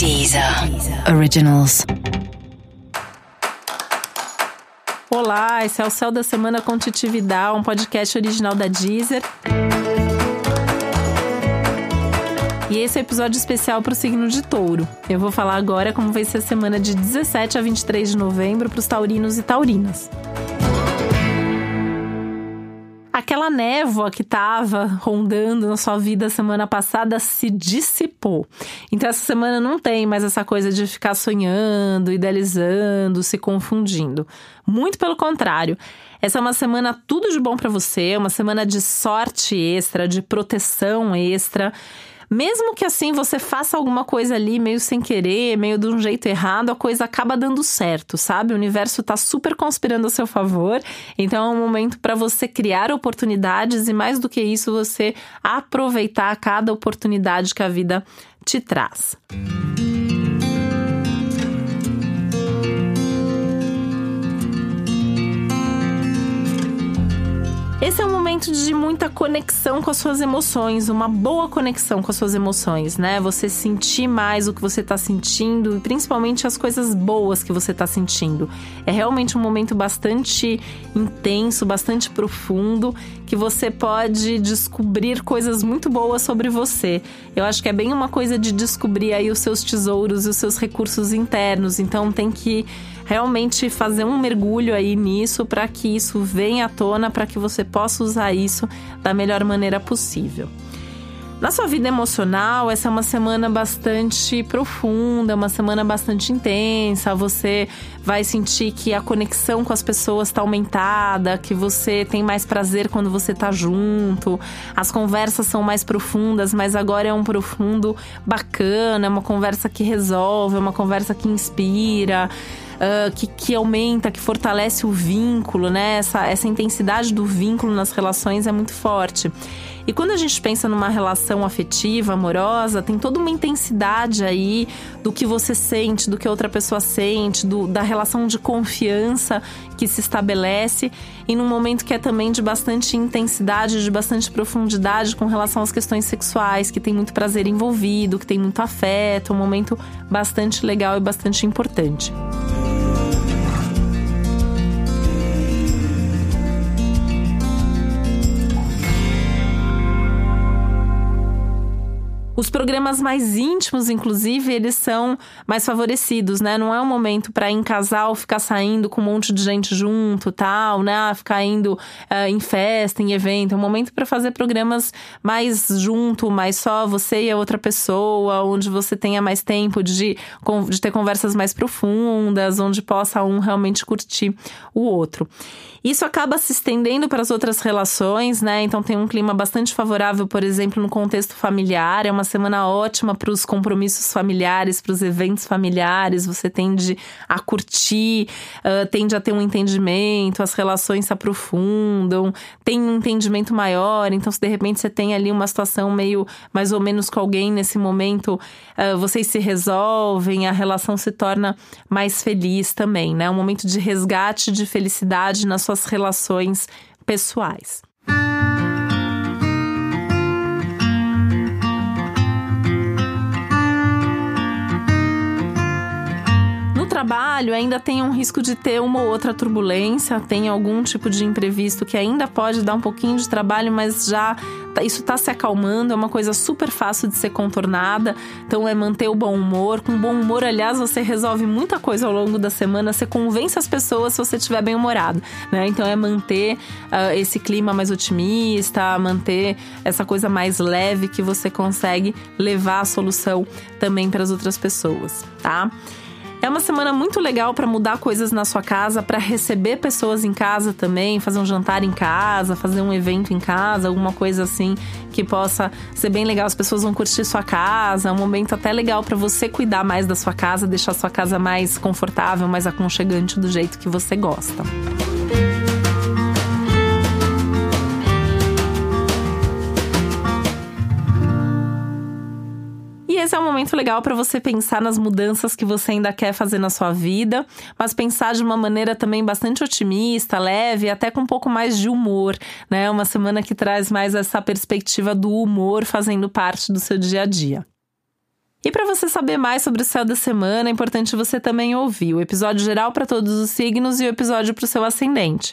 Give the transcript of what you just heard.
Deezer Originals. Olá, esse é o Céu da Semana com Titividade, um podcast original da Deezer. E esse é o episódio especial para o signo de touro. Eu vou falar agora como vai ser a semana de 17 a 23 de novembro para os taurinos e taurinas aquela névoa que estava rondando na sua vida semana passada se dissipou. Então essa semana não tem mais essa coisa de ficar sonhando, idealizando, se confundindo. Muito pelo contrário. Essa é uma semana tudo de bom para você, uma semana de sorte extra, de proteção extra. Mesmo que assim você faça alguma coisa ali meio sem querer, meio de um jeito errado, a coisa acaba dando certo, sabe? O universo tá super conspirando a seu favor. Então é um momento para você criar oportunidades e mais do que isso, você aproveitar cada oportunidade que a vida te traz. Música Esse é um momento de muita conexão com as suas emoções, uma boa conexão com as suas emoções, né? Você sentir mais o que você tá sentindo e principalmente as coisas boas que você tá sentindo. É realmente um momento bastante intenso, bastante profundo, que você pode descobrir coisas muito boas sobre você. Eu acho que é bem uma coisa de descobrir aí os seus tesouros e os seus recursos internos, então tem que realmente fazer um mergulho aí nisso para que isso venha à tona, para que você possa usar isso da melhor maneira possível. Na sua vida emocional, essa é uma semana bastante profunda, uma semana bastante intensa. Você vai sentir que a conexão com as pessoas está aumentada, que você tem mais prazer quando você está junto. As conversas são mais profundas, mas agora é um profundo bacana, é uma conversa que resolve, é uma conversa que inspira uh, que, que aumenta, que fortalece o vínculo, né? Essa, essa intensidade do vínculo nas relações é muito forte. E quando a gente pensa numa relação afetiva, amorosa, tem toda uma intensidade aí do que você sente, do que a outra pessoa sente, do, da relação de confiança que se estabelece e num momento que é também de bastante intensidade, de bastante profundidade com relação às questões sexuais, que tem muito prazer envolvido, que tem muito afeto, um momento bastante legal e bastante importante. Os programas mais íntimos, inclusive, eles são mais favorecidos, né? Não é um momento para em casal ficar saindo com um monte de gente junto, tal, né? Ficar indo uh, em festa, em evento. É um momento para fazer programas mais junto, mais só você e a outra pessoa, onde você tenha mais tempo de, de ter conversas mais profundas, onde possa um realmente curtir o outro. Isso acaba se estendendo para as outras relações, né? Então tem um clima bastante favorável, por exemplo, no contexto familiar. É uma semana ótima para os compromissos familiares, para os eventos familiares. Você tende a curtir, uh, tende a ter um entendimento, as relações se aprofundam, tem um entendimento maior. Então, se de repente você tem ali uma situação meio mais ou menos com alguém nesse momento, uh, vocês se resolvem, a relação se torna mais feliz também, né? Um momento de resgate de felicidade na sua suas relações pessoais. Trabalho ainda tem um risco de ter uma ou outra turbulência, tem algum tipo de imprevisto que ainda pode dar um pouquinho de trabalho, mas já tá, isso está se acalmando, é uma coisa super fácil de ser contornada. Então é manter o bom humor. Com bom humor, aliás, você resolve muita coisa ao longo da semana, você convence as pessoas se você estiver bem humorado, né? Então é manter uh, esse clima mais otimista, manter essa coisa mais leve que você consegue levar a solução também para as outras pessoas, tá? É uma semana muito legal para mudar coisas na sua casa, para receber pessoas em casa também, fazer um jantar em casa, fazer um evento em casa, alguma coisa assim que possa ser bem legal. As pessoas vão curtir sua casa, é um momento até legal para você cuidar mais da sua casa, deixar sua casa mais confortável, mais aconchegante do jeito que você gosta. Esse é um momento legal para você pensar nas mudanças que você ainda quer fazer na sua vida, mas pensar de uma maneira também bastante otimista, leve, até com um pouco mais de humor, né? Uma semana que traz mais essa perspectiva do humor fazendo parte do seu dia a dia. E para você saber mais sobre o céu da semana, é importante você também ouvir o episódio geral para todos os signos e o episódio para o seu ascendente.